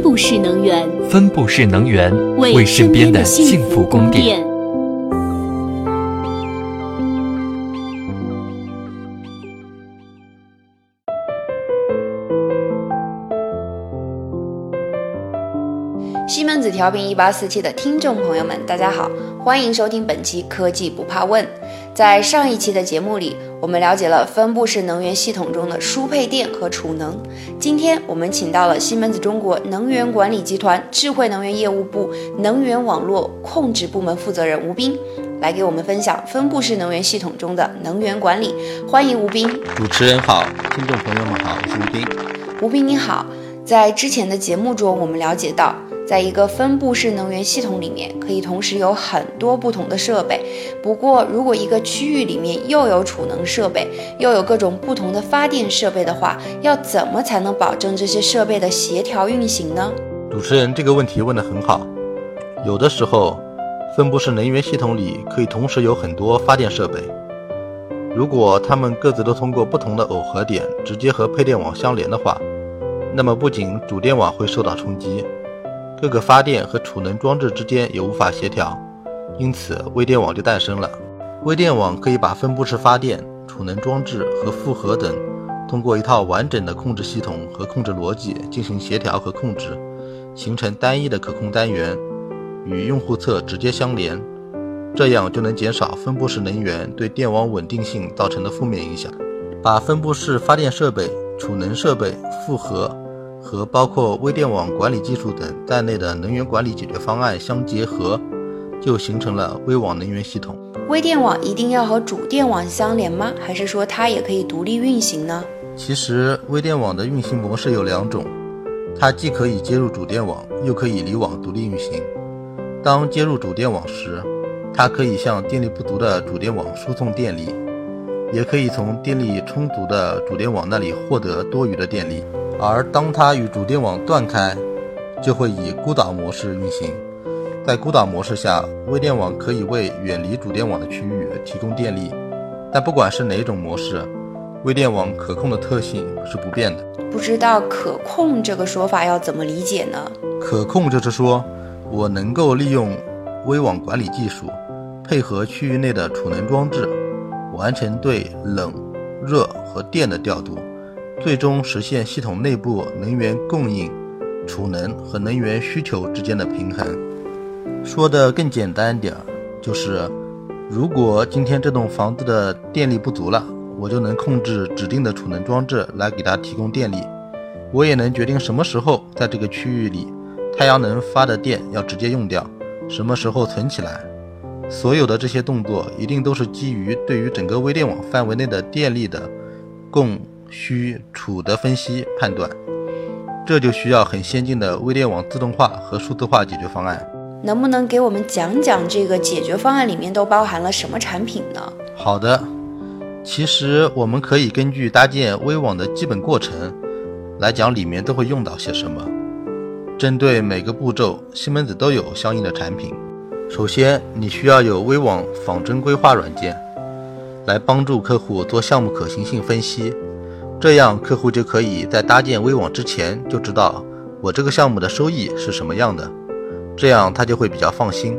分布式能源，分布式能源为身边的幸福供电。西门子调频一八四七的听众朋友们，大家好，欢迎收听本期科技不怕问。在上一期的节目里，我们了解了分布式能源系统中的输配电和储能。今天我们请到了西门子中国能源管理集团智慧能源业务部能源网络控制部门负责人吴斌，来给我们分享分布式能源系统中的能源管理。欢迎吴斌。主持人好，听众朋友们好，我是吴斌。吴斌你好，在之前的节目中，我们了解到。在一个分布式能源系统里面，可以同时有很多不同的设备。不过，如果一个区域里面又有储能设备，又有各种不同的发电设备的话，要怎么才能保证这些设备的协调运行呢？主持人这个问题问得很好。有的时候，分布式能源系统里可以同时有很多发电设备。如果它们各自都通过不同的耦合点直接和配电网相连的话，那么不仅主电网会受到冲击。各个发电和储能装置之间也无法协调，因此微电网就诞生了。微电网可以把分布式发电、储能装置和负荷等，通过一套完整的控制系统和控制逻辑进行协调和控制，形成单一的可控单元，与用户侧直接相连，这样就能减少分布式能源对电网稳定性造成的负面影响。把分布式发电设备、储能设备、负荷。和包括微电网管理技术等在内的能源管理解决方案相结合，就形成了微网能源系统。微电网一定要和主电网相连吗？还是说它也可以独立运行呢？其实微电网的运行模式有两种，它既可以接入主电网，又可以离网独立运行。当接入主电网时，它可以向电力不足的主电网输送电力，也可以从电力充足的主电网那里获得多余的电力。而当它与主电网断开，就会以孤岛模式运行。在孤岛模式下，微电网可以为远离主电网的区域提供电力。但不管是哪种模式，微电网可控的特性是不变的。不知道“可控”这个说法要怎么理解呢？可控就是说，我能够利用微网管理技术，配合区域内的储能装置，完成对冷、热和电的调度。最终实现系统内部能源供应、储能和能源需求之间的平衡。说的更简单点，就是如果今天这栋房子的电力不足了，我就能控制指定的储能装置来给它提供电力。我也能决定什么时候在这个区域里太阳能发的电要直接用掉，什么时候存起来。所有的这些动作一定都是基于对于整个微电网范围内的电力的供。需储的分析判断，这就需要很先进的微电网自动化和数字化解决方案。能不能给我们讲讲这个解决方案里面都包含了什么产品呢？好的，其实我们可以根据搭建微网的基本过程来讲，里面都会用到些什么。针对每个步骤，西门子都有相应的产品。首先，你需要有微网仿真规划软件，来帮助客户做项目可行性分析。这样，客户就可以在搭建微网之前就知道我这个项目的收益是什么样的，这样他就会比较放心。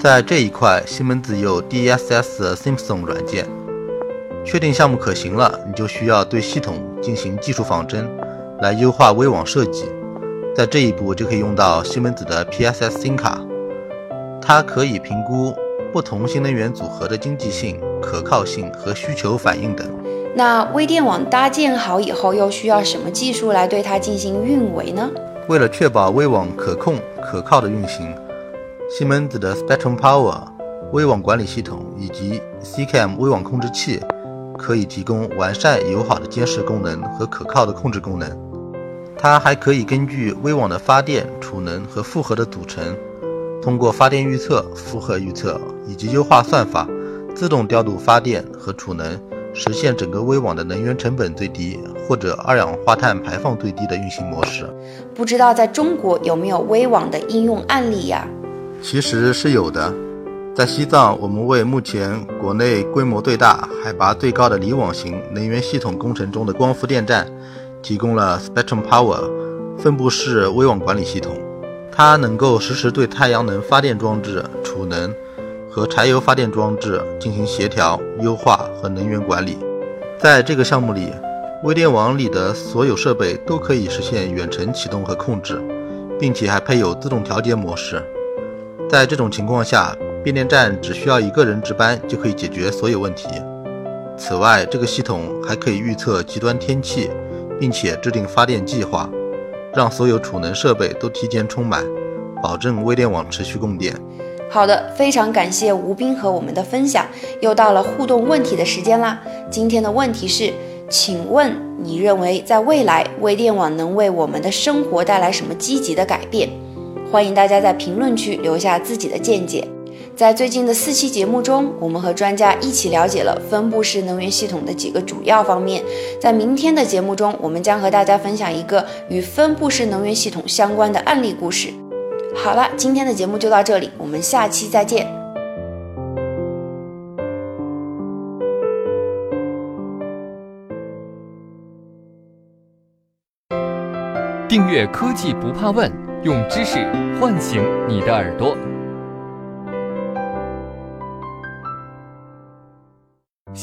在这一块，西门子有 DSS Simpson 软件，确定项目可行了，你就需要对系统进行技术仿真，来优化微网设计。在这一步就可以用到西门子的 PSS 新卡，它可以评估不同新能源组合的经济性、可靠性和需求反应等。那微电网搭建好以后，又需要什么技术来对它进行运维呢？为了确保微网可控可靠的运行，西门子的 Spectrum Power 微网管理系统以及 CCAM 微网控制器可以提供完善友好的监视功能和可靠的控制功能。它还可以根据微网的发电、储能和负荷的组成，通过发电预测、负荷预测以及优化算法，自动调度发电和储能。实现整个微网的能源成本最低，或者二氧化碳排放最低的运行模式。不知道在中国有没有微网的应用案例呀？其实是有的，在西藏，我们为目前国内规模最大、海拔最高的离网型能源系统工程中的光伏电站，提供了 Spectrum Power 分布式微网管理系统，它能够实时对太阳能发电装置、储能和柴油发电装置进行协调、优化和能源管理。在这个项目里，微电网里的所有设备都可以实现远程启动和控制，并且还配有自动调节模式。在这种情况下，变电站只需要一个人值班就可以解决所有问题。此外，这个系统还可以预测极端天气，并且制定发电计划，让所有储能设备都提前充满，保证微电网持续供电。好的，非常感谢吴斌和我们的分享。又到了互动问题的时间啦！今天的问题是，请问你认为在未来微电网能为我们的生活带来什么积极的改变？欢迎大家在评论区留下自己的见解。在最近的四期节目中，我们和专家一起了解了分布式能源系统的几个主要方面。在明天的节目中，我们将和大家分享一个与分布式能源系统相关的案例故事。好了，今天的节目就到这里，我们下期再见。订阅科技不怕问，用知识唤醒你的耳朵。